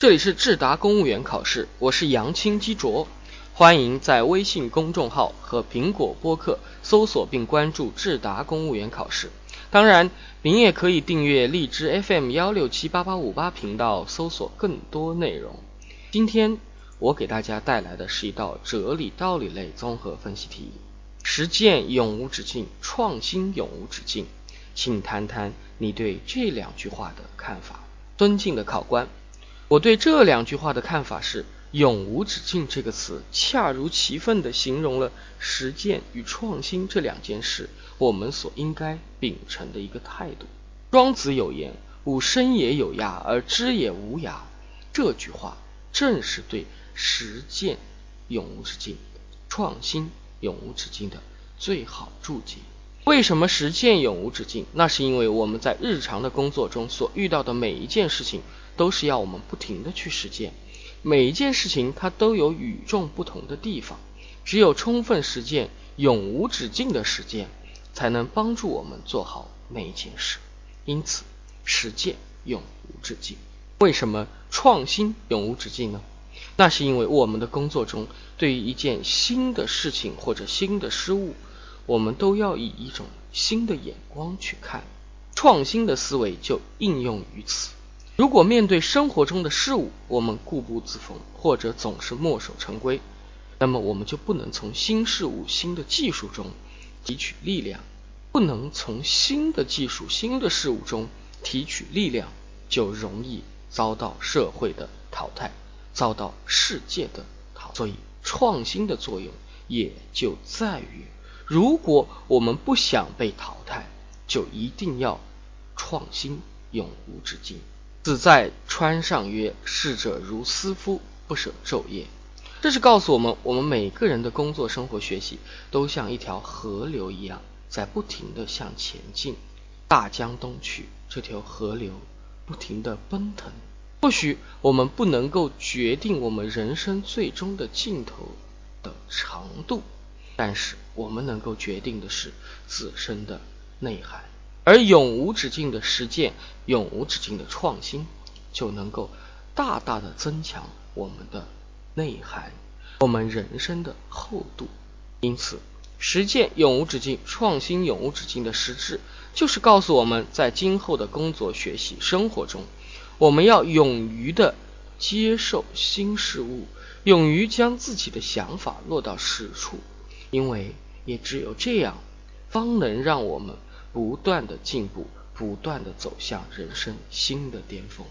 这里是智达公务员考试，我是杨青基卓，欢迎在微信公众号和苹果播客搜索并关注智达公务员考试。当然，您也可以订阅荔枝 FM 幺六七八八五八频道，搜索更多内容。今天我给大家带来的是一道哲理道理类综合分析题：实践永无止境，创新永无止境。请谈谈你对这两句话的看法。尊敬的考官，我对这两句话的看法是“永无止境”这个词恰如其分地形容了实践与创新这两件事，我们所应该秉承的一个态度。庄子有言：“吾生也有涯，而知也无涯。”这句话正是对实践永无止境、创新永无止境的最好注解。为什么实践永无止境？那是因为我们在日常的工作中所遇到的每一件事情，都是要我们不停的去实践。每一件事情它都有与众不同的地方，只有充分实践、永无止境的实践，才能帮助我们做好每一件事。因此，实践永无止境。为什么创新永无止境呢？那是因为我们的工作中，对于一件新的事情或者新的失误。我们都要以一种新的眼光去看，创新的思维就应用于此。如果面对生活中的事物，我们固步自封，或者总是墨守成规，那么我们就不能从新事物、新的技术中提取力量，不能从新的技术、新的事物中提取力量，就容易遭到社会的淘汰，遭到世界的淘汰。所以，创新的作用也就在于。如果我们不想被淘汰，就一定要创新，永无止境。子在川上曰：“逝者如斯夫，不舍昼夜。”这是告诉我们，我们每个人的工作、生活、学习，都像一条河流一样，在不停的向前进。大江东去，这条河流不停的奔腾。或许我们不能够决定我们人生最终的尽头的长度。但是我们能够决定的是自身的内涵，而永无止境的实践，永无止境的创新，就能够大大的增强我们的内涵，我们人生的厚度。因此，实践永无止境，创新永无止境的实质，就是告诉我们在今后的工作、学习、生活中，我们要勇于的接受新事物，勇于将自己的想法落到实处。因为也只有这样，方能让我们不断的进步，不断的走向人生新的巅峰。